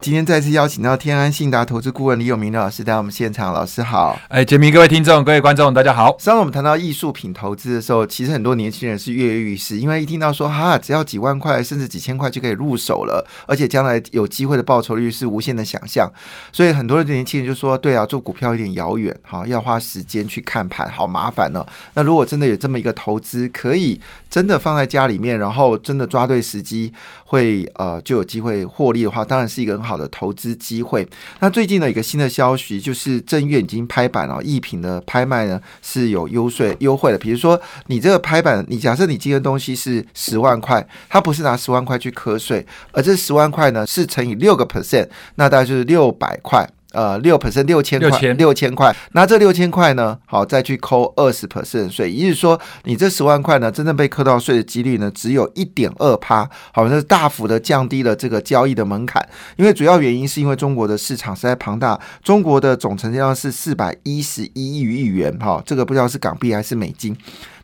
今天再次邀请到天安信达投资顾问李永明老师在我们现场，老师好。哎，杰明，各位听众、各位观众，大家好。上次我们谈到艺术品投资的时候，其实很多年轻人是跃跃欲试，因为一听到说哈，只要几万块甚至几千块就可以入手了，而且将来有机会的报酬率是无限的想象，所以很多的年轻人就说：对啊，做股票有点遥远，哈，要花时间去看盘，好麻烦呢。那如果真的有这么一个投资，可以真的放在家里面，然后真的抓对时机，会呃就有机会获利的话，当然是一个很好的投资。机会。那最近的一个新的消息就是，正月已经拍板了，艺品的拍卖呢是有优税优惠的。比如说，你这个拍板，你假设你今天东西是十万块，它不是拿十万块去磕税，而这十万块呢是乘以六个 percent，那大概就是六百块。呃，六 percent 六千块，六千块，那这六千块呢？好，再去扣二十 percent 税，也就是说，你这十万块呢，真正被扣到税的几率呢，只有一点二趴。好，那是大幅的降低了这个交易的门槛。因为主要原因是因为中国的市场实在庞大，中国的总成交量是四百一十一亿亿元，哈，这个不知道是港币还是美金，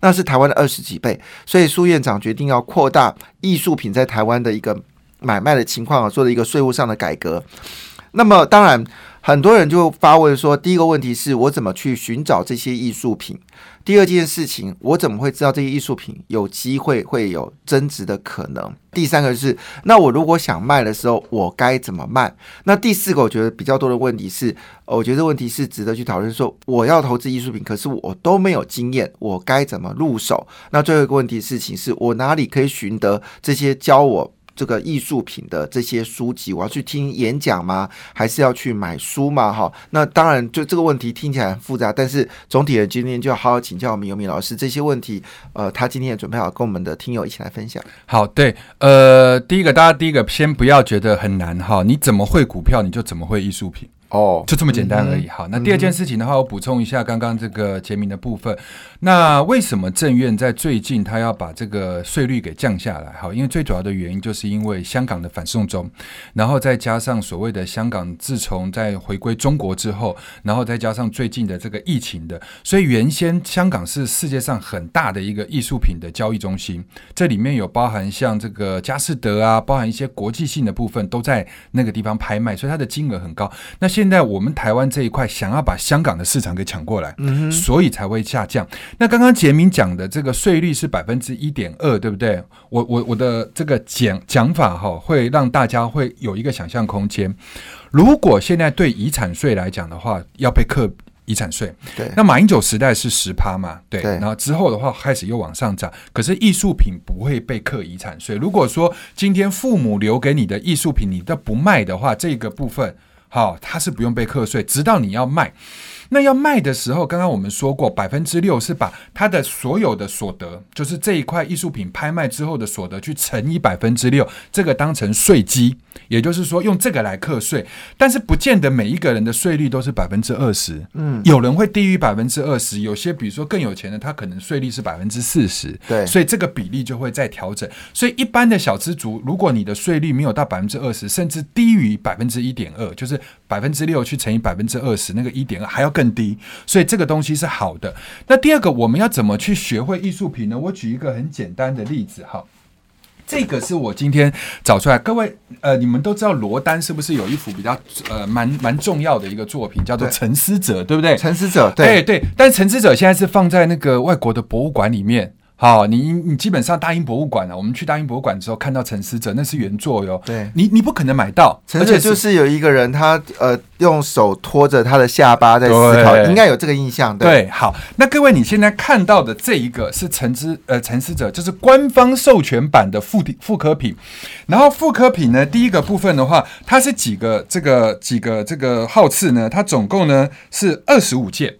那是台湾的二十几倍。所以苏院长决定要扩大艺术品在台湾的一个买卖的情况啊，做了一个税务上的改革。那么当然。很多人就发问说：第一个问题是我怎么去寻找这些艺术品？第二件事情，我怎么会知道这些艺术品有机会会有增值的可能？第三个是，那我如果想卖的时候，我该怎么卖？那第四个，我觉得比较多的问题是，我觉得问题是值得去讨论。说我要投资艺术品，可是我都没有经验，我该怎么入手？那最后一个问题事情是我哪里可以寻得这些教我？这个艺术品的这些书籍，我要去听演讲吗？还是要去买书吗？哈，那当然，就这个问题听起来很复杂，但是总体的今天就要好好请教我们尤明老师这些问题。呃，他今天也准备好跟我们的听友一起来分享。好，对，呃，第一个，大家第一个先不要觉得很难哈，你怎么会股票，你就怎么会艺术品。哦，就这么简单而已。好，那第二件事情的话，我补充一下刚刚这个杰明的部分。那为什么政院在最近他要把这个税率给降下来？好，因为最主要的原因就是因为香港的反送中，然后再加上所谓的香港自从在回归中国之后，然后再加上最近的这个疫情的，所以原先香港是世界上很大的一个艺术品的交易中心，这里面有包含像这个佳士得啊，包含一些国际性的部分都在那个地方拍卖，所以它的金额很高。那现在我们台湾这一块想要把香港的市场给抢过来，所以才会下降。那刚刚杰明讲的这个税率是百分之一点二，对不对？我我我的这个讲讲法哈，会让大家会有一个想象空间。如果现在对遗产税来讲的话，要被课遗产税，对。那马英九时代是十趴嘛，对。然后之后的话开始又往上涨，可是艺术品不会被课遗产税。如果说今天父母留给你的艺术品你都不卖的话，这个部分。好，它是不用被课税，直到你要卖。那要卖的时候，刚刚我们说过，百分之六是把他的所有的所得，就是这一块艺术品拍卖之后的所得，去乘以百分之六，这个当成税基，也就是说用这个来课税。但是不见得每一个人的税率都是百分之二十，嗯，有人会低于百分之二十，有些比如说更有钱的，他可能税率是百分之四十，对，所以这个比例就会再调整。所以一般的小资族，如果你的税率没有到百分之二十，甚至低于百分之一点二，就是百分之六去乘以百分之二十，那个一点二还要更。低，所以这个东西是好的。那第二个，我们要怎么去学会艺术品呢？我举一个很简单的例子哈，这个是我今天找出来。各位，呃，你们都知道罗丹是不是有一幅比较呃蛮蛮重要的一个作品，叫做《沉思者》，对不对？沉思者，对对。但是《沉思者》现在是放在那个外国的博物馆里面。好，你你基本上大英博物馆啊，我们去大英博物馆之后看到沉思者，那是原作哟。对，你你不可能买到，而且就是有一个人他呃用手托着他的下巴在思考，应该有这个印象。对，好，那各位你现在看到的这一个是沉思呃沉思者，就是官方授权版的复复刻品。然后复刻品呢，第一个部分的话，它是几个这个几个这个号次呢？它总共呢是二十五件，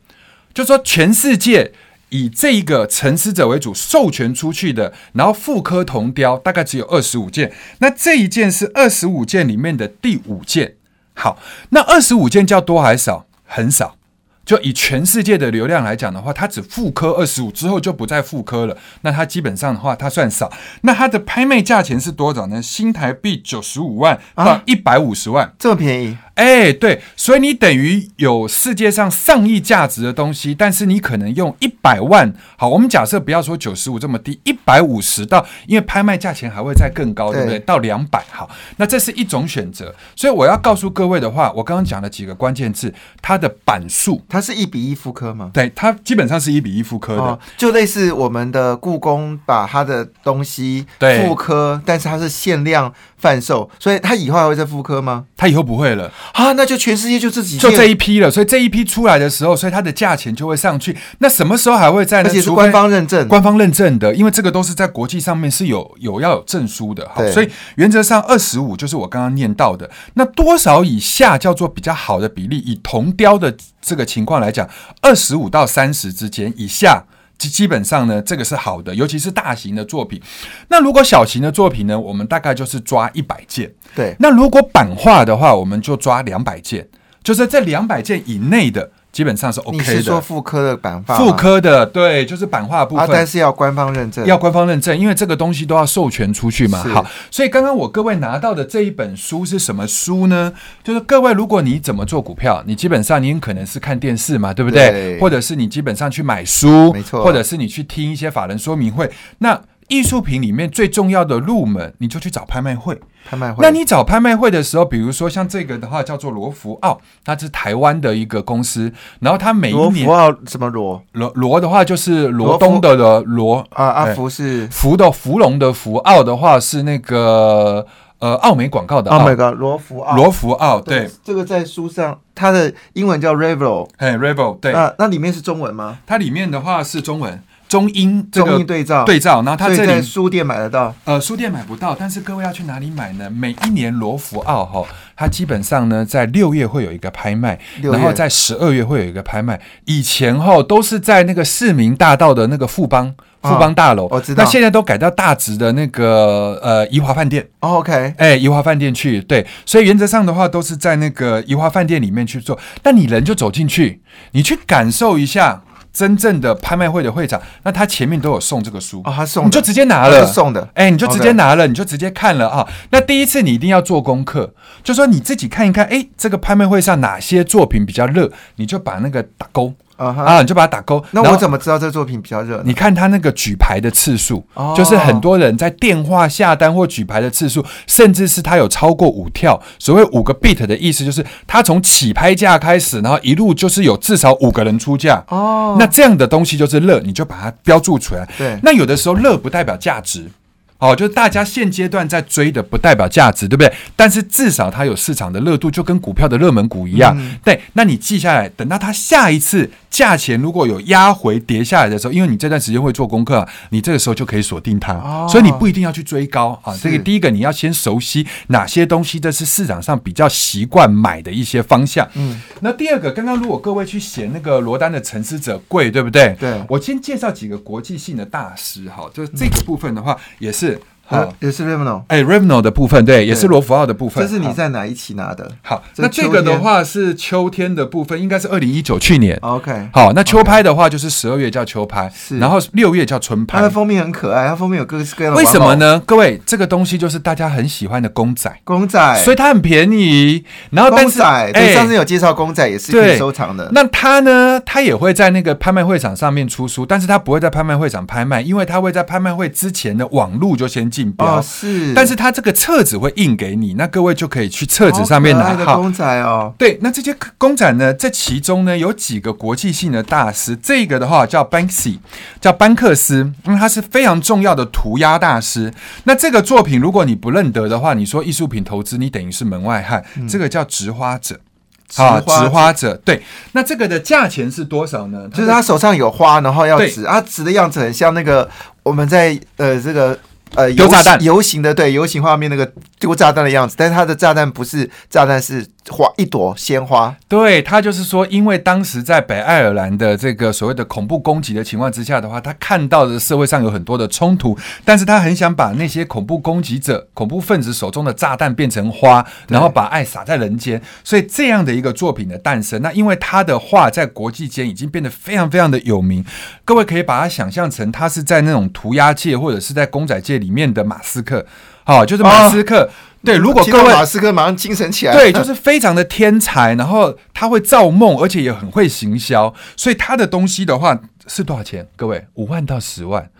就说全世界。以这一个沉思者为主授权出去的，然后复刻铜雕大概只有二十五件，那这一件是二十五件里面的第五件。好，那二十五件叫多还是少？很少。就以全世界的流量来讲的话，它只复刻二十五之后就不再复刻了。那它基本上的话，它算少。那它的拍卖价钱是多少呢？新台币九十五万到一百五十万，这么便宜。哎，对，所以你等于有世界上上亿价值的东西，但是你可能用一百万，好，我们假设不要说九十五这么低，一百五十到，因为拍卖价钱还会再更高，对不对？到两百，好，那这是一种选择。所以我要告诉各位的话，我刚刚讲了几个关键字，它的版数，它是一比一复刻吗？对，它基本上是一比一复刻的，就类似我们的故宫把它的东西复刻，但是它是限量。贩售，所以它以后还会再复刻吗？它以后不会了啊，那就全世界就这几就这一批了。所以这一批出来的时候，所以它的价钱就会上去。那什么时候还会在？而且是官方认证，官方认证的，因为这个都是在国际上面是有有要有证书的。好，所以原则上二十五就是我刚刚念到的。那多少以下叫做比较好的比例？以铜雕的这个情况来讲，二十五到三十之间以下。基基本上呢，这个是好的，尤其是大型的作品。那如果小型的作品呢，我们大概就是抓一百件。对，那如果版画的话，我们就抓两百件，就是这两百件以内的。基本上是 OK 的。你是说妇科的版画？妇科的，对，就是版画部分。但是要官方认证，要官方认证，因为这个东西都要授权出去嘛。好，所以刚刚我各位拿到的这一本书是什么书呢？就是各位，如果你怎么做股票，你基本上你可能是看电视嘛，对不对？或者是你基本上去买书，没错。或者是你去听一些法人说明会。那艺术品里面最重要的入门，你就去找拍卖会。拍卖会。那你找拍卖会的时候，比如说像这个的话，叫做罗福奥，它是台湾的一个公司。然后它每一年罗浮奥什么罗罗罗的话就是罗东的的罗啊阿福是福的福龙的福奥的话是那个呃奥美广告的奥美个罗福奥罗福奥对这个在书上它的英文叫 Revel 哎 Revel 对那那里面是中文吗？它里面的话是中文。中英中英对照对照，然后它这里书店买得到，呃，书店买不到，但是各位要去哪里买呢？每一年罗浮奥哈，它基本上呢在六月会有一个拍卖，然后在十二月会有一个拍卖。以前哈都是在那个市民大道的那个富邦富邦大楼，我知道，那现在都改到大直的那个呃怡华饭店。OK，哎，怡华饭店去对，所以原则上的话都是在那个怡华饭店里面去做，但你人就走进去，你去感受一下。真正的拍卖会的会长，那他前面都有送这个书。哦，他送你就直接拿了，送的，哎，你就直接拿了，你就直接看了啊。那第一次你一定要做功课，就说你自己看一看，哎，这个拍卖会上哪些作品比较热，你就把那个打勾。啊，你就把它打勾。那我怎么知道这作品比较热？你看他那个举牌的次数，就是很多人在电话下单或举牌的次数，甚至是他有超过五跳。所谓五个 beat 的意思，就是他从起拍价开始，然后一路就是有至少五个人出价。哦，那这样的东西就是热，你就把它标注出来。对，那有的时候热不代表价值。哦，就是大家现阶段在追的，不代表价值，对不对？但是至少它有市场的热度，就跟股票的热门股一样。对，那你记下来，等到它下一次价钱如果有压回跌下来的时候，因为你这段时间会做功课，你这个时候就可以锁定它。所以你不一定要去追高啊。这个第一个你要先熟悉哪些东西，这是市场上比较习惯买的一些方向。嗯，那第二个，刚刚如果各位去写那个罗丹的沉思者贵，对不对？对，我先介绍几个国际性的大师哈，就是这个部分的话也是。好，也是 Revno，哎，Revno 的部分，对，也是罗浮奥的部分。这是你在哪一期拿的？好，那这个的话是秋天的部分，应该是二零一九去年。OK，好，那秋拍的话就是十二月叫秋拍，然后六月叫春拍。它的封面很可爱，它封面有各式各样的。为什么呢？各位，这个东西就是大家很喜欢的公仔，公仔，所以它很便宜。然后公仔，对，上次有介绍公仔也是可以收藏的。那它呢？它也会在那个拍卖会场上面出书，但是它不会在拍卖会场拍卖，因为它会在拍卖会之前的网路就先竞标。是。但是他这个册子会印给你，那各位就可以去册子上面拿。号公仔哦，对，那这些公仔呢，这其中呢有几个国际性的大师，这个的话叫 Banksy，叫班克斯，因为他是非常重要的涂鸦大师。那这个作品如果你不认得的话，你说艺术品投资，你等于是门外汉。这个叫植花者，啊，植花者，对。那这个的价钱是多少呢？就是他手上有花，然后要植啊，植的样子很像那个我们在呃这个。呃丢炸弹游行的对游行画面那个丢炸弹的样子，但是他的炸弹不是炸弹，是花一朵鲜花。对他就是说，因为当时在北爱尔兰的这个所谓的恐怖攻击的情况之下的话，他看到的社会上有很多的冲突，但是他很想把那些恐怖攻击者、恐怖分子手中的炸弹变成花，然后把爱撒在人间。所以这样的一个作品的诞生，那因为他的画在国际间已经变得非常非常的有名，各位可以把它想象成他是在那种涂鸦界或者是在公仔界里面的马斯克，好，就是马斯克。对，如果各位马斯克马上精神起来，对，就是非常的天才，然后他会造梦，而且也很会行销，所以他的东西的话是多少钱？各位，五万到十万。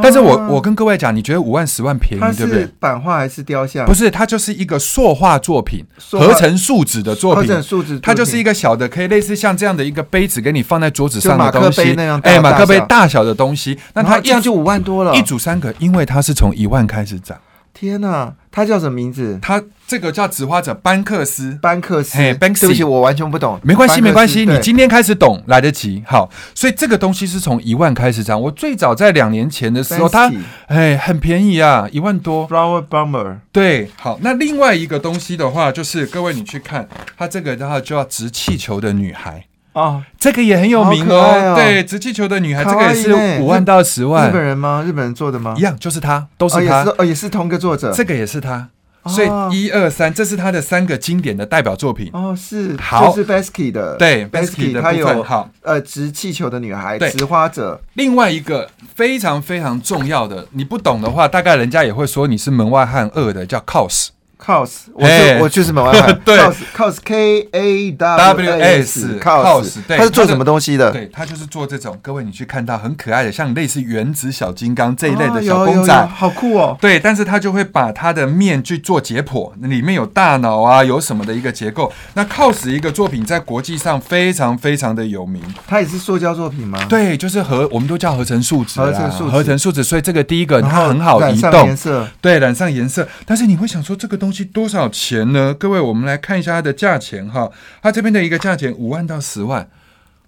但是我我跟各位讲，你觉得五万十万便宜，对不对？版画还是雕像？不是，它就是一个塑化作品，合成树脂的作品，合成树脂，它就是一个小的，可以类似像这样的一个杯子，给你放在桌子上的东西，哎，马克杯大小的东西，那它这样就五万多了，一组三个，因为它是从一万开始涨。天哪，它叫什么名字？他这个叫纸花者班克斯，班克斯。嘿，对不起，我完全不懂。没关系，没关系，你今天开始懂，来得及。好，所以这个东西是从一万开始涨。我最早在两年前的时候，它哎很便宜啊，一万多。Flower Bomber。对，好，那另外一个东西的话，就是各位你去看，它这个的话就要直气球的女孩。哦，这个也很有名哦。对，直气球的女孩，这个也是五万到十万。日本人吗？日本人做的吗？一样，就是他，都是他。哦，也是同个作者。这个也是他。所以一二三，这是他的三个经典的代表作品。哦，是。好，是 Basky 的。对，Basky 的部分。好，呃，直气球的女孩，拾花者。另外一个非常非常重要的，你不懂的话，大概人家也会说你是门外汉二的，叫 Cos。cos，我就我就是门外汉。对，cos K A W S，cos，他是做什么东西的？对，他就是做这种。各位，你去看到很可爱的，像类似原子小金刚这一类的小公仔，好酷哦。对，但是他就会把他的面去做解剖，里面有大脑啊，有什么的一个结构。那 cos 一个作品在国际上非常非常的有名。它也是塑胶作品吗？对，就是合，我们都叫合成树脂，合成树脂，合成树脂。所以这个第一个它很好移动，颜色，对，染上颜色。但是你会想说这个东西。多少钱呢？各位，我们来看一下它的价钱哈。它这边的一个价钱五万到十万，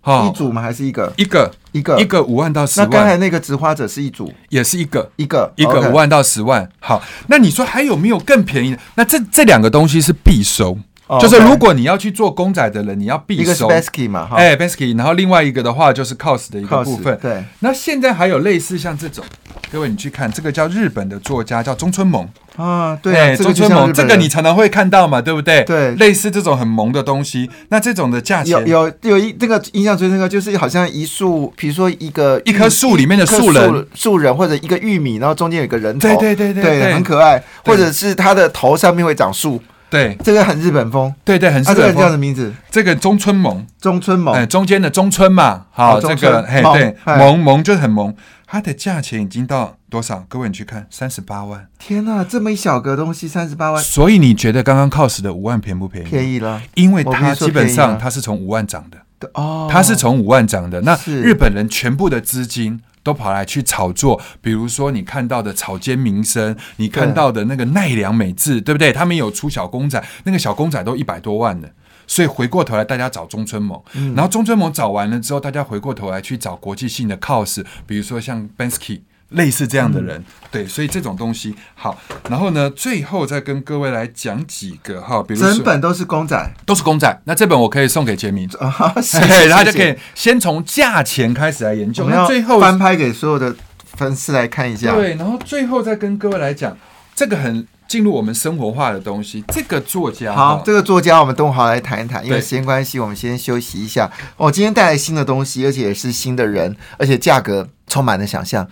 哈，一组吗？还是一个？一个，一个，一个五万到十万。那刚才那个植花者是一组，也是一个，一个，一个五万到十万。好，那你说还有没有更便宜的？那这这两个东西是必收。就是如果你要去做公仔的人，你要必收。一个是 Basky 嘛，哎，Basky，然后另外一个的话就是 Cos 的一个部分。对。那现在还有类似像这种，各位你去看这个叫日本的作家叫中村萌啊，对，中村萌，这个你常常会看到嘛，对不对？对。类似这种很萌的东西，那这种的价钱有有有一这个印象最深刻，就是好像一束，比如说一个一棵树里面的树人树人，或者一个玉米，然后中间有个人头，对对对对，很可爱，或者是它的头上面会长树。对，这个很日本风。对对，很日本风。这个叫什么名字？这个中村萌，中村萌，哎，中间的中村嘛。好，这个嘿，对，萌萌就很萌。它的价钱已经到多少？各位你去看，三十八万。天哪，这么一小个东西，三十八万。所以你觉得刚刚 cos 的五万便不便宜？便宜了，因为它基本上它是从五万涨的。哦，它是从五万涨的。那日本人全部的资金。都跑来去炒作，比如说你看到的草间弥生，你看到的那个奈良美智，对不对？他们有出小公仔，那个小公仔都一百多万的，所以回过头来大家找中村萌，然后中村萌找完了之后，大家回过头来去找国际性的 cos，比如说像 Bensky。类似这样的人，对，所以这种东西好。然后呢，最后再跟各位来讲几个哈，比如整本都是公仔，都是公仔。那这本我可以送给杰明，对，他就可以先从价钱开始来研究。那最后翻拍给所有的粉丝来看一下。对，然后最后再跟各位来讲这个很进入我们生活化的东西。这个作家，好，这个作家我们等会好来谈一谈。因为时间关系，我们先休息一下。我今天带来新的东西，而且也是新的人，而且价格充满了想象。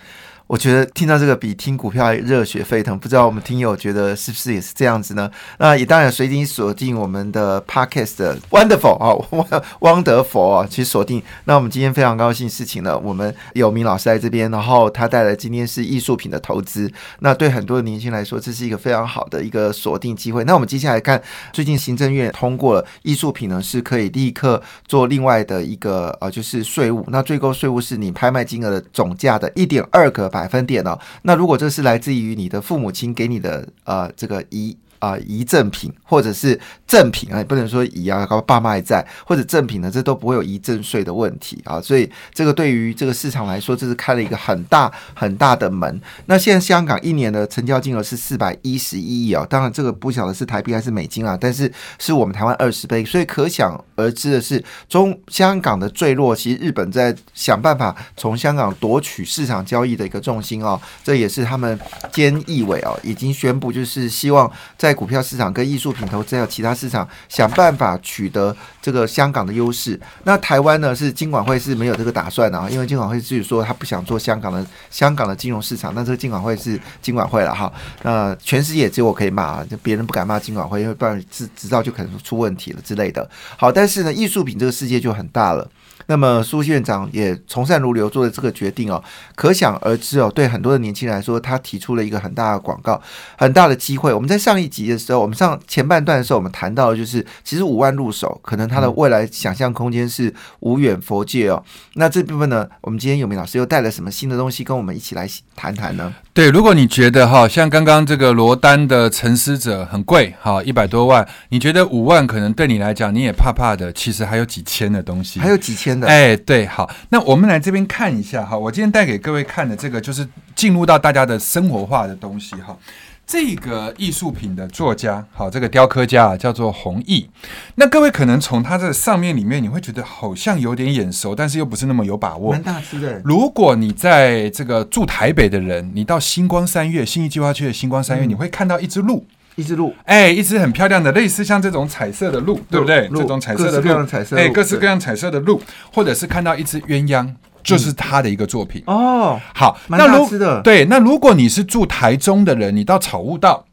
我觉得听到这个比听股票热血沸腾，不知道我们听友觉得是不是也是这样子呢？那也当然随机锁定我们的 podcast wonderful 啊，wonderful 啊，其实锁定。那我们今天非常高兴事情呢，我们有明老师在这边，然后他带来今天是艺术品的投资。那对很多的年轻来说，这是一个非常好的一个锁定机会。那我们接下来看，最近行政院通过了艺术品呢是可以立刻做另外的一个呃，就是税务。那最高税务是你拍卖金额的总价的一点二个百。百分点哦，那如果这是来自于你的父母亲给你的呃这个遗啊遗赠品或者是赠品啊，也不能说遗啊，爸妈还在或者赠品呢，这都不会有遗赠税的问题啊。所以这个对于这个市场来说，这是开了一个很大很大的门。那现在香港一年的成交金额是四百一十一亿啊，当然这个不晓得是台币还是美金啊，但是是我们台湾二十倍，所以可想而知的是，中香港的坠落，其实日本在想办法从香港夺取市场交易的一个重心哦，这也是他们兼议委哦已经宣布，就是希望在股票市场跟艺术品投资还有其他市场想办法取得这个香港的优势。那台湾呢是金管会是没有这个打算的啊，因为金管会自己说他不想做香港的香港的金融市场，那这个金管会是金管会了哈。那全世界只有我可以骂啊，就别人不敢骂金管会，因为不然执执照就可能出问题了之类的。好，但是呢，艺术品这个世界就很大了。那么苏院长也从善如流做的这个决定哦，可想而知哦，对很多的年轻人来说，他提出了一个很大的广告，很大的机会。我们在上一集的时候，我们上前半段的时候，我们谈到的就是，其实五万入手，可能他的未来想象空间是无远佛界哦。那这部分呢，我们今天有明老师又带了什么新的东西跟我们一起来谈谈呢？对，如果你觉得哈，像刚刚这个罗丹的沉思者很贵哈，一百多万，你觉得五万可能对你来讲你也怕怕的，其实还有几千的东西，还有几千的，哎，对。好，那我们来这边看一下哈。我今天带给各位看的这个，就是进入到大家的生活化的东西哈。这个艺术品的作家，好，这个雕刻家啊，叫做弘毅。那各位可能从他这上面里面，你会觉得好像有点眼熟，但是又不是那么有把握。蛮大师的。如果你在这个住台北的人，你到星光三月、新义计划区的星光三月，你会看到一只鹿。一只鹿，哎，一只很漂亮的，类似像这种彩色的鹿，对不对？这种彩色的鹿，哎，各式各样彩色的鹿，或者是看到一只鸳鸯，就是他的一个作品哦。好，那如的对，那如果你是住台中的人，你到草悟道，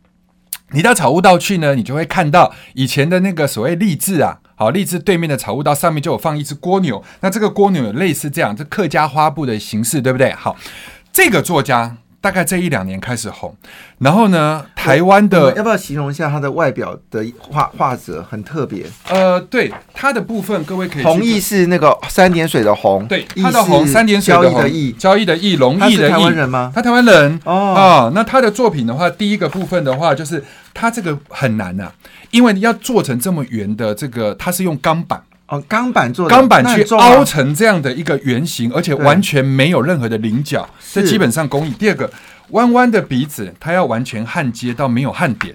你到草悟道去呢，你就会看到以前的那个所谓励志啊，好，励志对面的草悟道上面就有放一只蜗牛，那这个蜗牛有类似这样，这客家花布的形式，对不对？好，这个作家。大概这一两年开始红，然后呢，台湾的要不要形容一下它的外表的画画者很特别？呃，对，它的部分各位可以红意是那个三点水的红，对，它的红三点水的红，交易的易，容易的易，台湾人吗？他台湾人哦啊，那他的作品的话，第一个部分的话，就是他这个很难呐，因为要做成这么圆的这个，它是用钢板。哦，钢板做钢板去凹成这样的一个圆形，而且完全没有任何的棱角，这基本上工艺。第二个，弯弯的鼻子，它要完全焊接到没有焊点。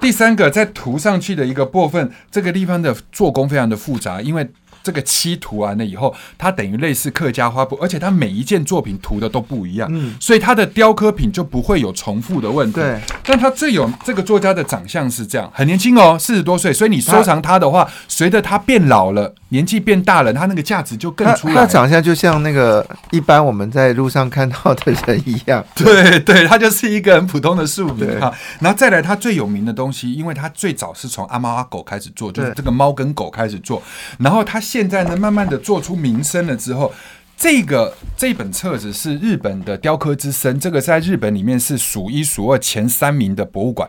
第三个，在涂上去的一个部分，这个地方的做工非常的复杂，因为。这个漆涂完了以后，它等于类似客家花布，而且它每一件作品涂的都不一样，嗯，所以它的雕刻品就不会有重复的问题。对，但它最有这个作家的长相是这样，很年轻哦，四十多岁，所以你收藏它的话，随着它变老了，年纪变大了，它那个价值就更出来。它长相就像那个一般我们在路上看到的人一样，对 对，它就是一个很普通的庶民哈。然后再来，它最有名的东西，因为它最早是从阿猫阿狗开始做，就是这个猫跟狗开始做，然后它。现在呢，慢慢的做出名声了之后，这个这本册子是日本的雕刻之声，这个在日本里面是数一数二前三名的博物馆，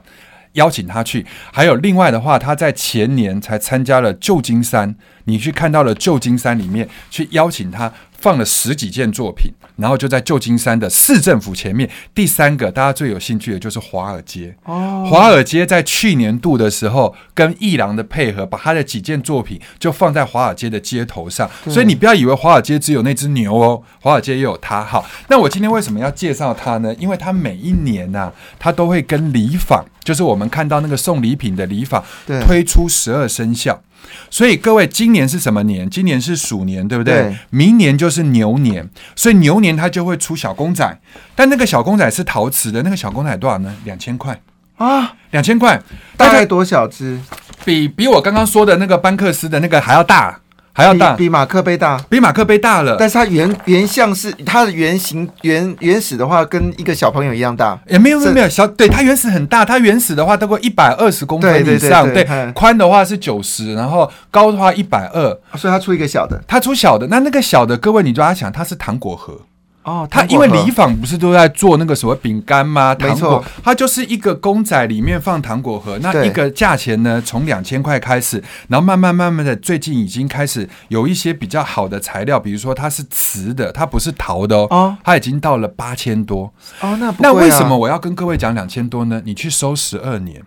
邀请他去。还有另外的话，他在前年才参加了旧金山，你去看到了旧金山里面去邀请他。放了十几件作品，然后就在旧金山的市政府前面。第三个，大家最有兴趣的就是华尔街。哦，华尔街在去年度的时候，跟艺廊的配合，把他的几件作品就放在华尔街的街头上。所以你不要以为华尔街只有那只牛哦，华尔街也有他。好，那我今天为什么要介绍他呢？因为他每一年呢，他都会跟礼坊，就是我们看到那个送礼品的礼坊，推出十二生肖。所以各位，今年是什么年？今年是鼠年，对不对？明年就是牛年，所以牛年它就会出小公仔，但那个小公仔是陶瓷的，那个小公仔多少呢？两千块啊，两千块，大概多小只？比比我刚刚说的那个班克斯的那个还要大。还要大，比马克杯大，比马克杯大了。但是它原原像是它的原型原原始的话，跟一个小朋友一样大。也没有没有没有小，对它原始很大，它原始的话大概一百二十公分以上，对，宽的话是九十，然后高的话一百二，所以它出一个小的，它出小的。那那个小的，各位你就要想，它是糖果盒。哦，他因为礼坊不是都在做那个什么饼干吗？糖果，它就是一个公仔里面放糖果盒，那一个价钱呢，从两千块开始，然后慢慢慢慢的，最近已经开始有一些比较好的材料，比如说它是瓷的，它不是陶的哦，它已经到了八千多哦。那那为什么我要跟各位讲两千多呢？你去收十二年。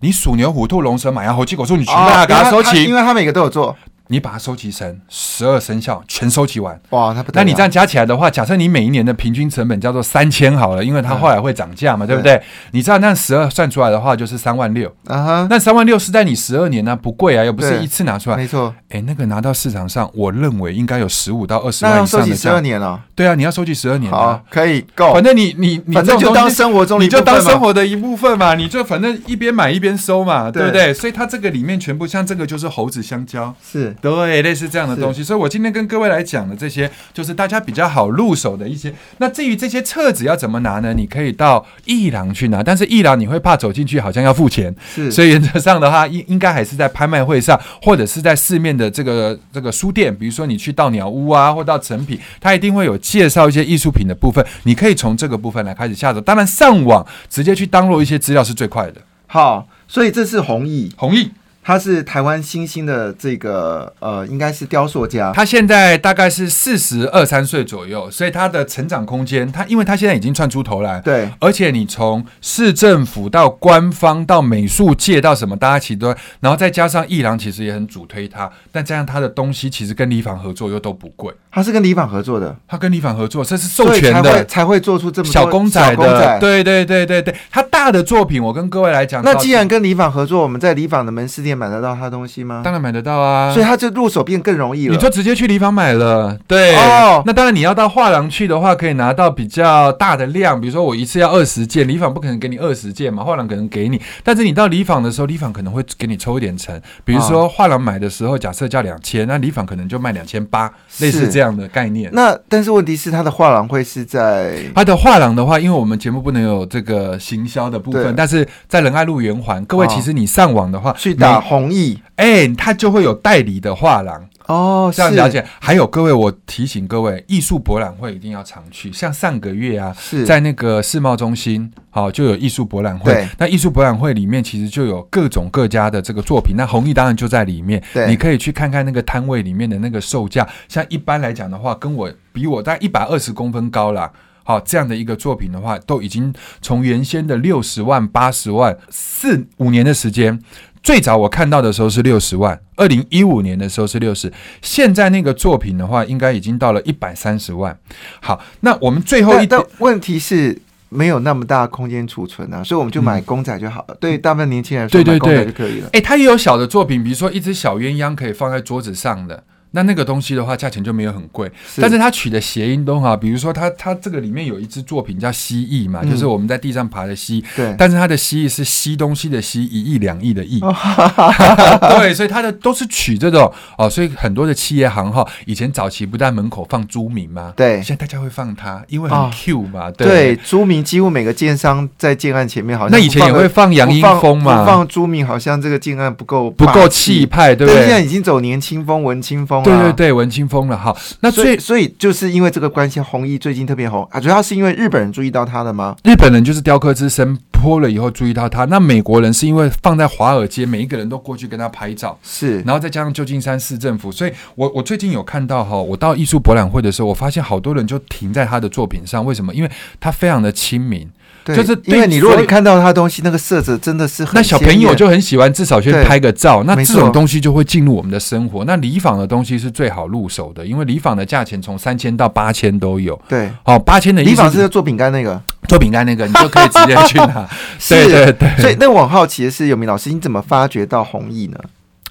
你鼠牛虎兔龙蛇马羊猴鸡狗猪，你全部给他收齐，因为他每个都有做。你把它收集成十二生肖，全收集完。哇，那不那你这样加起来的话，假设你每一年的平均成本叫做三千好了，因为它后来会涨价嘛，对不对？你知道那十二算出来的话就是三万六。啊哈，那三万六是在你十二年呢，不贵啊，又不是一次拿出来。没错。哎，那个拿到市场上，我认为应该有十五到二十万以上的。收集十二年了。对啊，你要收集十二年。好，可以够。反正你你你，反正就当生活中，你就当生活的一部分嘛。你就反正一边买一边收嘛，对不对？所以它这个里面全部像这个就是猴子香蕉，是对，类似这。样的东西，所以我今天跟各位来讲的这些，就是大家比较好入手的一些。那至于这些册子要怎么拿呢？你可以到艺廊去拿，但是艺廊你会怕走进去好像要付钱，是。所以原则上的话，应应该还是在拍卖会上，或者是在市面的这个这个书店，比如说你去到鸟屋啊，或到成品，它一定会有介绍一些艺术品的部分，你可以从这个部分来开始下手。当然，上网直接去登录一些资料是最快的。好，所以这是弘毅，弘毅。他是台湾新兴的这个呃，应该是雕塑家。他现在大概是四十二三岁左右，所以他的成长空间，他因为他现在已经窜出头来。对，而且你从市政府到官方到美术界到什么，大家其实都，然后再加上艺廊其实也很主推他，但这样他的东西其实跟李坊合作又都不贵。他是跟李坊合作的，他跟李坊合作，这是授权的，才会做出这么小公仔的。对对对对对，他大的作品，我跟各位来讲，那既然跟李坊合作，我们在李坊的门市店买得到他东西吗。当然买得到啊，所以他就入手变更容易了。你就直接去礼坊买了，对。哦，那当然你要到画廊去的话，可以拿到比较大的量，比如说我一次要二十件，礼坊不可能给你二十件嘛，画廊可能给你。但是你到礼坊的时候，礼坊可能会给你抽一点成，比如说画廊买的时候，假设叫两千，那礼坊可能就卖两千八，类似这样的概念。那但是问题是，他的画廊会是在他的画廊的话，因为我们节目不能有这个行销的部分，但是在仁爱路圆环，各位其实你上网的话去打弘毅。哎，他就会有代理的画廊哦，这样了解。还有各位，我提醒各位，艺术博览会一定要常去。像上个月啊，在那个世贸中心，好就有艺术博览会。那艺术博览会里面其实就有各种各家的这个作品。那弘毅当然就在里面，你可以去看看那个摊位里面的那个售价。像一般来讲的话，跟我比我大概一百二十公分高啦。好这样的一个作品的话，都已经从原先的六十万、八十万，四五年的时间。最早我看到的时候是六十万，二零一五年的时候是六十，现在那个作品的话，应该已经到了一百三十万。好，那我们最后一个问题是没有那么大空间储存啊，所以我们就买公仔就好了。对大部分年轻人来说，买公仔就可以了。哎，它也有小的作品，比如说一只小鸳鸯可以放在桌子上的。那那个东西的话，价钱就没有很贵，但是它取的谐音都好，比如说它它这个里面有一支作品叫蜥蜴嘛，就是我们在地上爬的蜥，对，但是它的蜥蜴是吸东西的吸，一亿两亿的亿，对，所以它的都是取这种哦，所以很多的企业行号以前早期不在门口放朱名吗？对，现在大家会放它，因为很 Q 嘛，对，朱名几乎每个建商在建案前面好像那以前也会放杨英风嘛，放朱名好像这个建案不够不够气。派，对不对？现在已经走年轻风、文青风了，对对对，文青。清风了哈，那所以所以就是因为这个关系，弘毅最近特别红啊，主要是因为日本人注意到他了吗？日本人就是雕刻之神泼了以后注意到他，那美国人是因为放在华尔街，每一个人都过去跟他拍照，是，然后再加上旧金山市政府，所以我我最近有看到哈，我到艺术博览会的时候，我发现好多人就停在他的作品上，为什么？因为他非常的亲民。就是因为你如果你看到他东西，那个色泽真的是很那小朋友就很喜欢，至少去拍个照。那这种东西就会进入我们的生活。那礼坊的东西是最好入手的，因为礼坊的价钱从三千到八千都有。对，哦，八千的礼坊是做饼干那个，做饼干那个，你就可以直接去拿。对对对。所以，那我好奇的是，有明老师，你怎么发掘到弘毅呢？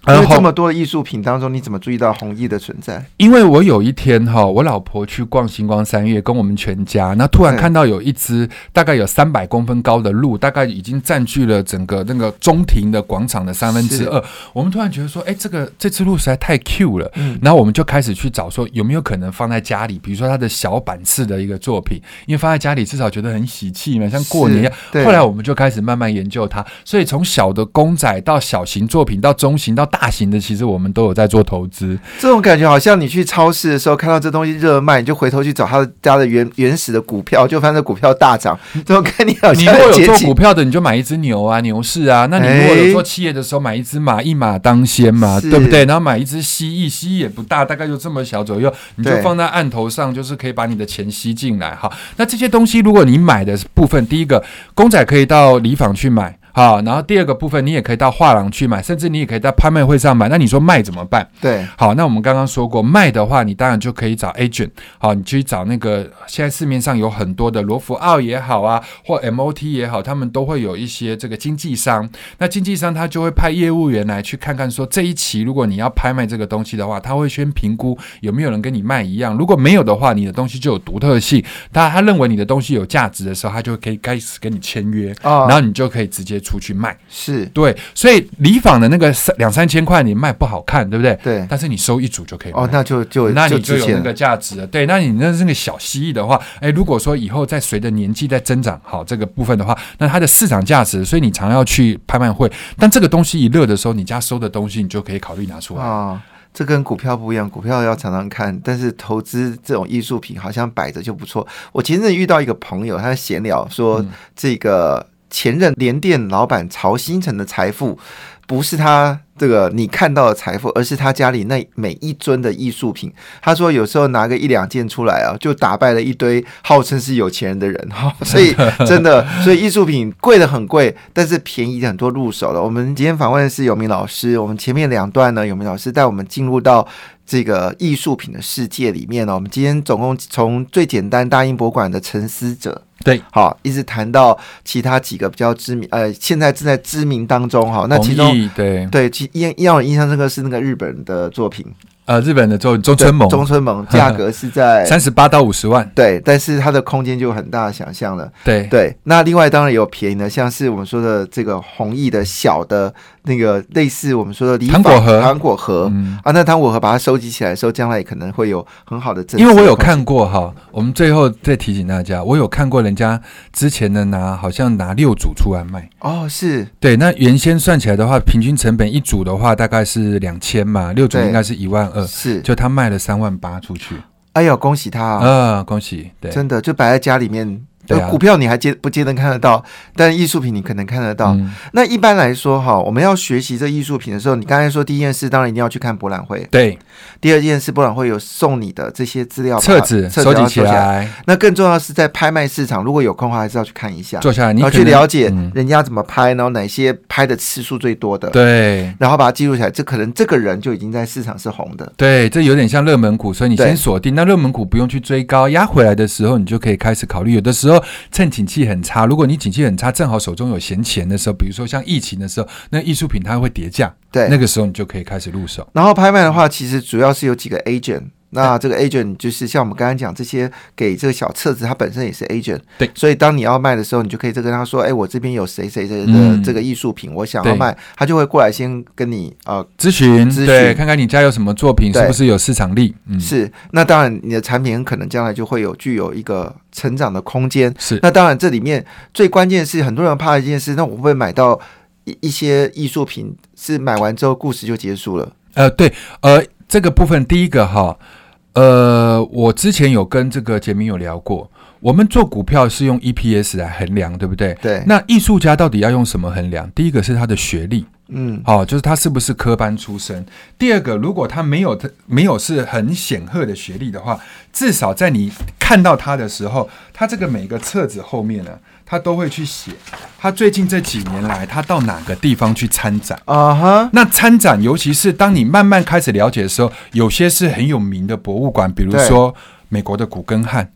因为这么多的艺术品当中，你怎么注意到弘毅的存在？因为我有一天哈，我老婆去逛星光三月，跟我们全家，那突然看到有一只大概有三百公分高的鹿，大概已经占据了整个那个中庭的广场的三分之二。我们突然觉得说，哎，这个这只鹿实在太 Q 了。嗯，然后我们就开始去找，说有没有可能放在家里，比如说它的小板次的一个作品，因为放在家里至少觉得很喜气嘛，像过年一样。后来我们就开始慢慢研究它，所以从小的公仔到小型作品，到中型到大。大型的其实我们都有在做投资，这种感觉好像你去超市的时候看到这东西热卖，你就回头去找他家的原原始的股票，就发现股票大涨。这种概念好像你如果有做股票的，你就买一只牛啊牛市啊。那你如果有做企业的时候，买一只马一马当先嘛，对不对？然后买一只蜥蜴，蜥蜴也不大，大概就这么小左右，你就放在案头上，就是可以把你的钱吸进来。哈，那这些东西如果你买的部分，第一个公仔可以到礼坊去买。好，然后第二个部分，你也可以到画廊去买，甚至你也可以在拍卖会上买。那你说卖怎么办？对，好，那我们刚刚说过，卖的话，你当然就可以找 agent。好，你去找那个现在市面上有很多的罗浮奥也好啊，或 MOT 也好，他们都会有一些这个经纪商。那经纪商他就会派业务员来去看看，说这一期如果你要拍卖这个东西的话，他会先评估有没有人跟你卖一样。如果没有的话，你的东西就有独特性。他他认为你的东西有价值的时候，他就可以开始跟你签约，然后你就可以直接。出去卖是对，所以礼坊的那个三两三千块你卖不好看，对不对？对，但是你收一组就可以哦，那就就那你就有那个价值了。对，那你那是个小蜥蜴的话，哎，如果说以后再随着年纪在增长，好这个部分的话，那它的市场价值，所以你常要去拍卖会。但这个东西一热的时候，你家收的东西，你就可以考虑拿出来啊。这跟股票不一样，股票要常常看，但是投资这种艺术品好像摆着就不错。我前阵遇到一个朋友，他闲聊说这个。前任联电老板曹新成的财富，不是他这个你看到的财富，而是他家里那每一尊的艺术品。他说有时候拿个一两件出来啊，就打败了一堆号称是有钱人的人哈。所以 真的，所以艺术品贵的很贵，但是便宜很多入手了。我们今天访问的是有明老师，我们前面两段呢，有明老师带我们进入到。这个艺术品的世界里面呢，我们今天总共从最简单大英博物馆的沉思者，对，好，一直谈到其他几个比较知名，呃，现在正在知名当中哈。那其中对对，其印让我印象深刻是那个日本的作品。呃，日本的中中村萌，中村盟价格是在 三十八到五十万，对，但是它的空间就很大，想象了，对。对。那另外当然有便宜的，像是我们说的这个弘毅的小的那个类似我们说的糖果盒，糖果盒。啊，那糖果盒把它收集起来的时候，将来也可能会有很好的因为我有看过哈，我们最后再提醒大家，我有看过人家之前的拿好像拿六组出来卖。哦，是。对，那原先算起来的话，平均成本一组的话大概是两千嘛，六组应该是一万二，是就他。卖了三万八出去，哎呦，恭喜他啊！恭喜，对，真的就摆在家里面。股票你还接不接能看得到？但艺术品你可能看得到。那一般来说哈，我们要学习这艺术品的时候，你刚才说第一件事当然一定要去看博览会。对，第二件事博览会有送你的这些资料册子，收集起来。那更重要是在拍卖市场，如果有空的话，还是要去看一下，坐下来，你要去了解人家怎么拍，然后哪些拍的次数最多的，对，然后把它记录起来。这可能这个人就已经在市场是红的。对，这有点像热门股，所以你先锁定。那热门股不用去追高，压回来的时候，你就可以开始考虑。有的时候趁景气。很差，如果你景气很差，正好手中有闲钱的时候，比如说像疫情的时候，那艺术品它会跌价，对，那个时候你就可以开始入手。然后拍卖的话，其实主要是有几个 agent。那这个 agent 就是像我们刚刚讲这些给这个小册子，它本身也是 agent。对，所以当你要卖的时候，你就可以再跟他说：“哎，我这边有谁谁谁的这个艺术品，我想要卖。”他就会过来先跟你呃咨询咨询，看看你家有什么作品，是不是有市场力。是，那当然你的产品很可能将来就会有具有一个成长的空间。是，那当然这里面最关键是很多人怕一件事，那我会不会买到一一些艺术品是买完之后故事就结束了？呃，对，呃，这个部分第一个哈。呃，我之前有跟这个杰明有聊过，我们做股票是用 EPS 来衡量，对不对？对。那艺术家到底要用什么衡量？第一个是他的学历，嗯，好，就是他是不是科班出身。第二个，如果他没有他没有是很显赫的学历的话，至少在你看到他的时候，他这个每个册子后面呢。他都会去写，他最近这几年来，他到哪个地方去参展啊？哈，那参展，尤其是当你慢慢开始了解的时候，有些是很有名的博物馆，比如说美国的古根汉，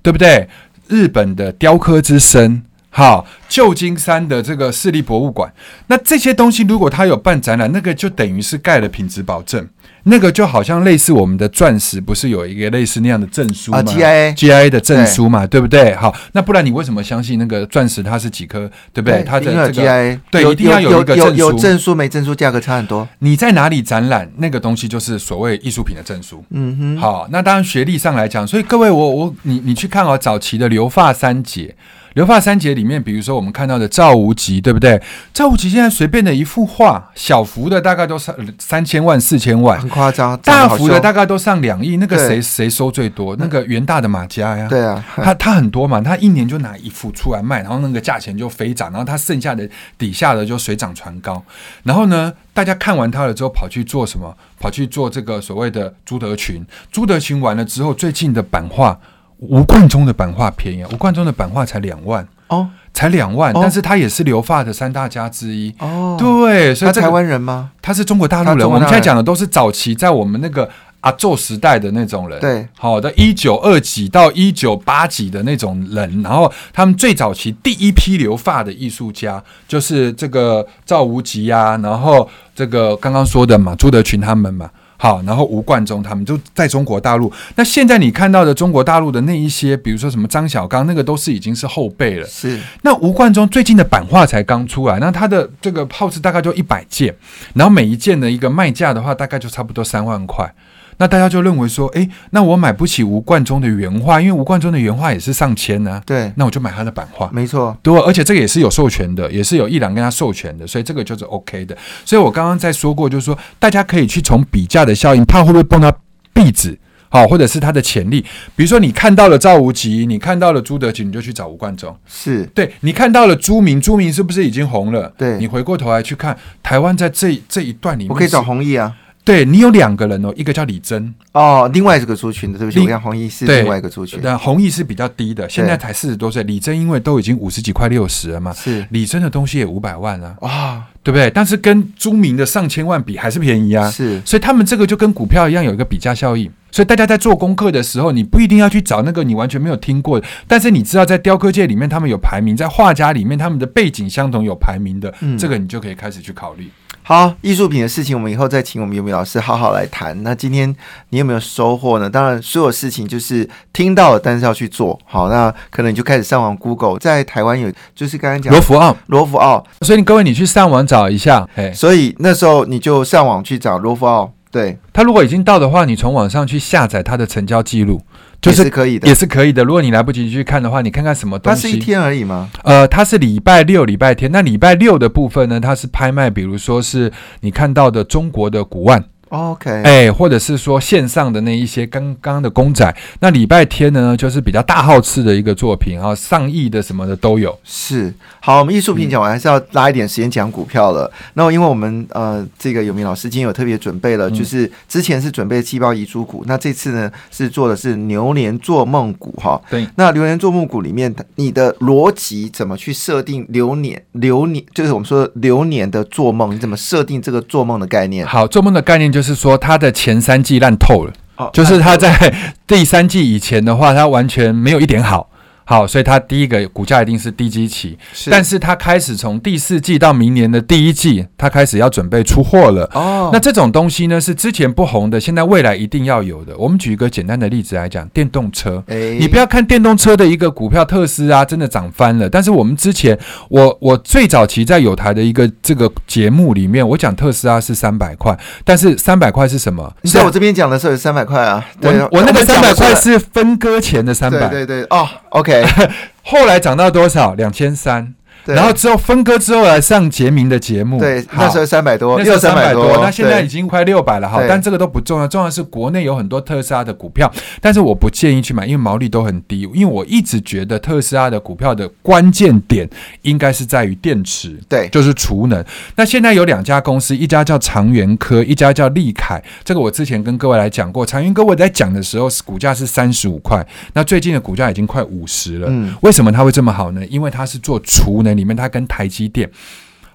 对不对？日本的雕刻之森，好，旧金山的这个市立博物馆，那这些东西如果它有办展览，那个就等于是盖了品质保证。那个就好像类似我们的钻石，不是有一个类似那样的证书吗？G I G I 的证书嘛，对不对？好，那不然你为什么相信那个钻石它是几颗，对不对？它的 G I 对，一定要有一个证书。有证书没证书，价格差很多。你在哪里展览，那个东西就是所谓艺术品的证书。嗯哼。好，那当然学历上来讲，所以各位，我我你你去看哦，早期的留发三姐。留发三杰里面，比如说我们看到的赵无极，对不对？赵无极现在随便的一幅画，小幅的大概都上三千万、四千万，很夸张；大幅的大概都上两亿。那个谁谁收最多？那个元大的马家呀。对啊，他他很多嘛，他一年就拿一幅出来卖，然后那个价钱就飞涨，然后他剩下的底下的就水涨船高。然后呢，大家看完他了之后，跑去做什么？跑去做这个所谓的朱德群。朱德群完了之后，最近的版画。吴冠中的版画便宜，吴冠中的版画才两万哦。才两万，但是他也是留发的三大家之一。哦，对，所以台湾人吗？他是中国大陆人。我们现在讲的都是早期在我们那个阿宙时代的那种人。对，好的，一九二几到一九八几的那种人，然后他们最早期第一批留发的艺术家就是这个赵无极啊，然后这个刚刚说的嘛，朱德群他们嘛。好，然后吴冠中他们就在中国大陆。那现在你看到的中国大陆的那一些，比如说什么张小刚，那个都是已经是后辈了。是。那吴冠中最近的版画才刚出来，那他的这个耗资大概就一百件，然后每一件的一个卖价的话，大概就差不多三万块。那大家就认为说，哎，那我买不起吴冠中的原画，因为吴冠中的原画也是上千呢。对，那我就买他的版画。没错，对，而且这个也是有授权的，也是有一郎跟他授权的，所以这个就是 OK 的。所以我刚刚在说过，就是说大家可以去从比价的效应，怕会不会碰到壁纸，好，或者是他的潜力。比如说你看到了赵无极，你看到了朱德吉，你就去找吴冠中。是，对你看到了朱明，朱明是不是已经红了？对，你回过头来去看台湾在这这一段里面，我可以找弘毅啊。对你有两个人哦，一个叫李真哦，另外这个族群的，对不起，我讲弘毅是另外一个族群。但弘毅是比较低的，现在才四十多岁。李真因为都已经五十几块六十了嘛，是李真的东西也五百万啊，哇，对不对？但是跟朱明的上千万比还是便宜啊，是。所以他们这个就跟股票一样，有一个比价效应。所以大家在做功课的时候，你不一定要去找那个你完全没有听过的，但是你知道在雕刻界里面他们有排名，在画家里面他们的背景相同有排名的，这个你就可以开始去考虑。好，艺术品的事情，我们以后再请我们尤米老师好好来谈。那今天你有没有收获呢？当然，所有事情就是听到了，但是要去做好。那可能你就开始上网 Google，在台湾有，就是刚刚讲罗浮奥，罗浮奥。所以你各位，你去上网找一下。所以那时候你就上网去找罗浮奥。对，他如果已经到的话，你从网上去下载他的成交记录。就是可以的，也是可以的。如果你来不及去看的话，你看看什么东西。它是一天而已吗？呃，它是礼拜六、礼拜天。那礼拜六的部分呢？它是拍卖，比如说是你看到的中国的古玩。OK，哎，或者是说线上的那一些刚刚的公仔，那礼拜天呢，就是比较大号次的一个作品啊，上亿的什么的都有。是，好，我们艺术品讲完，还是要拉一点时间讲股票了。那因为我们呃，这个有名老师今天有特别准备了，就是之前是准备细胞遗珠股，那这次呢是做的是牛年做梦股哈。对，那牛年做梦股里面，你的逻辑怎么去设定流年？流年就是我们说流年的做梦，你怎么设定这个做梦的概念？好，做梦的概念。就是说，他的前三季烂透了，就是他在第三季以前的话，他完全没有一点好。好，所以它第一个股价一定是低基期，但是它开始从第四季到明年的第一季，它开始要准备出货了。哦，那这种东西呢，是之前不红的，现在未来一定要有的。我们举一个简单的例子来讲，电动车。哎，你不要看电动车的一个股票特斯拉真的涨翻了，但是我们之前，我我最早期在有台的一个这个节目里面，我讲特斯拉是三百块，但是三百块是什么？你在我这边讲的时候有三百块啊，我我那个三百块是分割前的三百，对对对，哦，OK。后来涨到多少？两千三。然后之后分割之后来上杰明的节目，对，那时候三百多，那时候三百多，那现在已经快六百了哈。但这个都不重要，重要是国内有很多特斯拉的股票，但是我不建议去买，因为毛利都很低。因为我一直觉得特斯拉的股票的关键点应该是在于电池，对，就是储能。那现在有两家公司，一家叫长源科，一家叫利凯。这个我之前跟各位来讲过，长源科我在讲的时候是股价是三十五块，那最近的股价已经快五十了。嗯，为什么它会这么好呢？因为它是做储能。里面它跟台积电。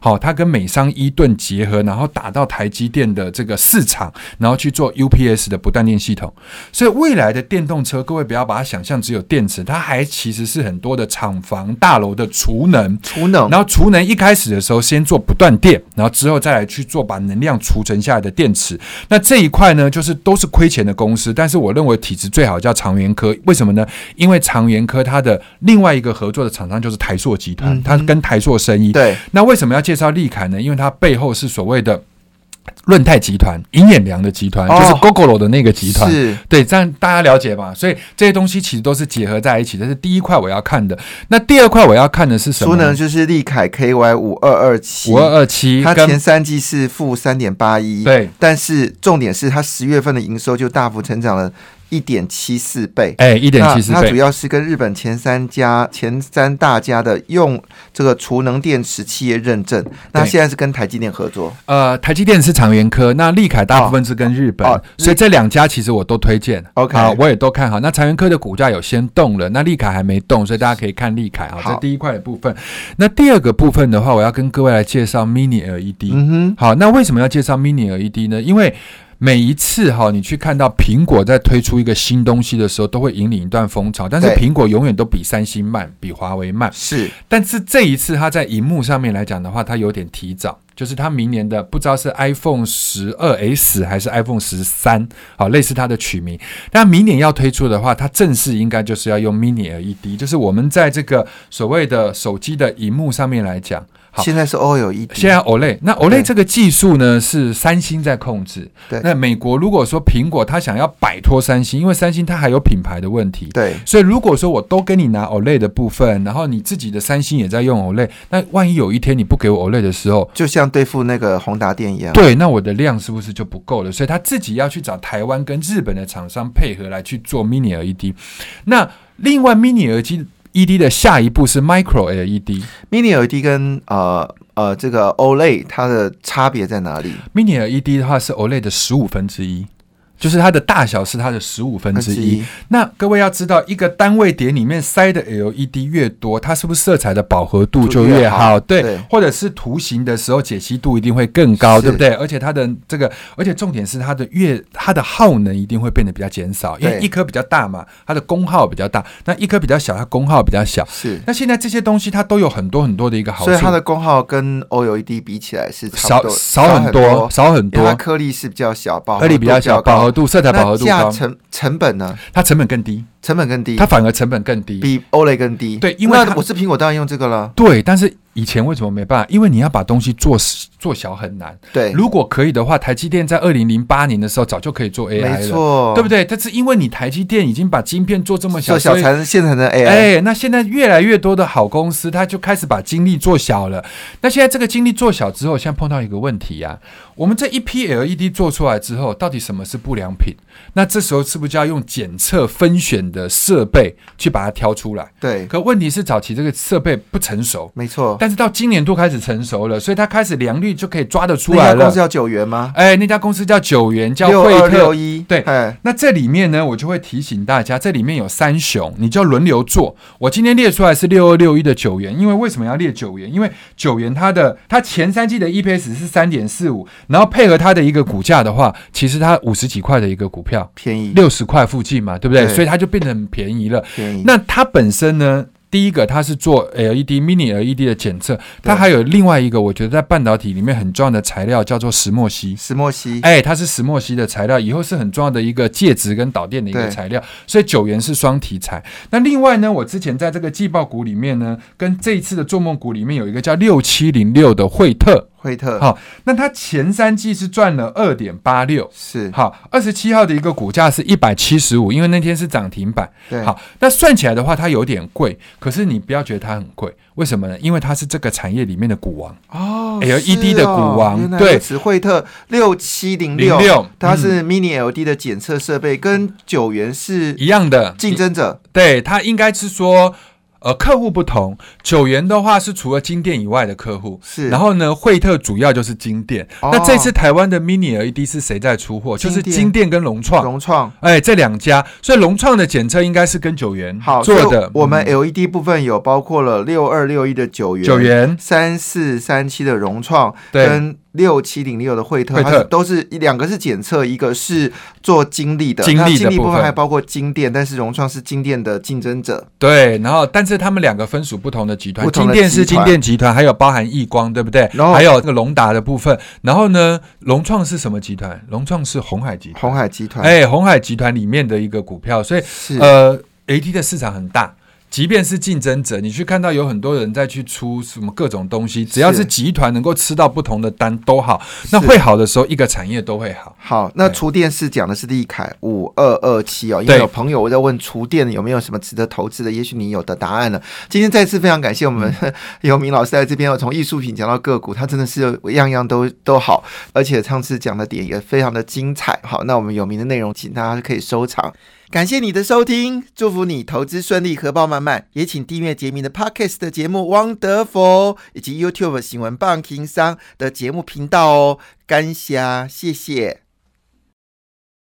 好，它跟美商伊顿结合，然后打到台积电的这个市场，然后去做 UPS 的不断电系统。所以未来的电动车，各位不要把它想象只有电池，它还其实是很多的厂房大楼的储能。储能，然后储能一开始的时候先做不断电，然后之后再来去做把能量储存下来的电池。那这一块呢，就是都是亏钱的公司。但是我认为体质最好叫长源科，为什么呢？因为长源科它的另外一个合作的厂商就是台硕集团，它跟台硕生意。对，那为什么要介绍利凯呢？因为它背后是所谓的润泰集团、银眼良的集团，就是 GoGoLo 的那个集团。是，对，这样大家了解吧？所以这些东西其实都是结合在一起。这是第一块我要看的。那第二块我要看的是什么？呢？就是利凯 KY 五二二七五二二七，它前三季是负三点八一，对，但是重点是它十月份的营收就大幅成长了。一点七四倍，哎，一点七四倍。它主要是跟日本前三家、前三大家的用这个储能电池企业认证。那现在是跟台积电合作。呃，台积电是长源科，那利凯大部分是跟日本，所以这两家其实我都推荐。OK，好，我也都看好。那长源科的股价有先动了，那利凯还没动，所以大家可以看利凯啊。这第一块的部分。那第二个部分的话，我要跟各位来介绍 Mini LED。嗯哼，好，那为什么要介绍 Mini LED 呢？因为每一次哈，你去看到苹果在推出一个新东西的时候，都会引领一段风潮。但是苹果永远都比三星慢，比华为慢。是，但是这一次它在荧幕上面来讲的话，它有点提早，就是它明年的不知道是 iPhone 十二 S 还是 iPhone 十三，好，类似它的取名。但明年要推出的话，它正式应该就是要用 Mini LED，就是我们在这个所谓的手机的荧幕上面来讲。现在是 OLED，现在 OLED，那 OLED 这个技术呢是三星在控制。对，那美国如果说苹果它想要摆脱三星，因为三星它还有品牌的问题。对，所以如果说我都跟你拿 OLED 的部分，然后你自己的三星也在用 OLED，那万一有一天你不给我 OLED 的时候，就像对付那个宏达电一样。对，那我的量是不是就不够了？所以他自己要去找台湾跟日本的厂商配合来去做 Mini LED。那另外 Mini LED 的下一步是 Micro LED，Mini LED 跟呃。呃，这个 OLED 它的差别在哪里？Mini LED 的话是 OLED 的十五分之一。就是它的大小是它的十五分之一。那各位要知道，一个单位点里面塞的 LED 越多，它是不是色彩的饱和度就越好？对，或者是图形的时候解析度一定会更高，对不对？而且它的这个，而且重点是它的越它的耗能一定会变得比较减少，因为一颗比较大嘛，它的功耗比较大；那一颗比较小，它功耗比较小。是。那现在这些东西它都有很多很多的一个好处，所以它的功耗跟 OLED 比起来是少少很多，少很多。它颗粒是比较小，颗粒比较小，饱和度、色彩饱和度。高成成本呢？它成本更低。成本更低，它反而成本更低，比 OLED 更低。对，因为我是苹果，当然用这个了。对，但是以前为什么没办法？因为你要把东西做做小很难。对，如果可以的话，台积电在二零零八年的时候早就可以做 AI 了，没错，对不对？但是因为你台积电已经把晶片做这么小，做小才能现成的 AI。哎，那现在越来越多的好公司，它就开始把精力做小了。那现在这个精力做小之后，现在碰到一个问题呀，我们这一批 LED 做出来之后，到底什么是不良品？那这时候是不是就要用检测分选的设备去把它挑出来？对。可问题是早期这个设备不成熟，没错。但是到今年度开始成熟了，所以它开始良率就可以抓得出来了。那家公司叫九元吗？哎，那家公司叫九元，叫六二六一。对。那这里面呢，我就会提醒大家，这里面有三雄，你就要轮流做。我今天列出来是六二六一的九元，因为为什么要列九元？因为九元它的它前三季的 EPS 是三点四五，然后配合它的一个股价的话，其实它五十几块的一个股票。便宜六十块附近嘛，对不对？所以它就变得很便宜了。宜。那它本身呢？第一个，它是做 LED Mini LED 的检测，它还有另外一个，我觉得在半导体里面很重要的材料叫做石墨烯。石墨烯，哎，它是石墨烯的材料，以后是很重要的一个介质跟导电的一个材料。所以九元是双题材。那另外呢，我之前在这个季报股里面呢，跟这一次的做梦股里面有一个叫六七零六的惠特。惠特好，那它前三季是赚了二点八六，是好，二十七号的一个股价是一百七十五，因为那天是涨停板。对，好，那算起来的话，它有点贵，可是你不要觉得它很贵，为什么呢？因为它是这个产业里面的股王哦，LED 的股王。对，此惠特六七零六，它是 Mini LED 的检测设备，跟九元是一样的竞争者。对，它应该是说。呃，客户不同，九元的话是除了金店以外的客户，是。然后呢，惠特主要就是金店。那这次台湾的 Mini LED 是谁在出货？就是金店跟融创。融创，哎，这两家。所以融创的检测应该是跟九元做的。我们 LED 部分有包括了六二六一的九元，九元三四三七的融创，跟。六七零六的惠特，它都是两个是检测，一个是做精力的，精力部分还包括金店，但是融创是金店的竞争者。对，然后但是他们两个分属不同的集团，金店是金店集团，还有包含易光，对不对？然后还有那个龙达的部分。然后呢，融创是什么集团？融创是红海集团。红海集团，哎，红海集团里面的一个股票，所以呃，AT 的市场很大。即便是竞争者，你去看到有很多人在去出什么各种东西，只要是集团能够吃到不同的单都好。那会好的时候，一个产业都会好。好，那厨电是讲的是利凯五二二七哦，因为有朋友我在问厨电有没有什么值得投资的，也许你有的答案了。今天再次非常感谢我们 尤明老师在这边，从艺术品讲到个股，他真的是样样都都好，而且上次讲的点也非常的精彩。好，那我们有名的内容，请大家可以收藏。感谢你的收听，祝福你投资顺利，荷包满满。也请订阅杰明的 Podcast 的节目《Wonderful》，以及 YouTube 新闻棒情商的节目频道哦。感谢，谢谢。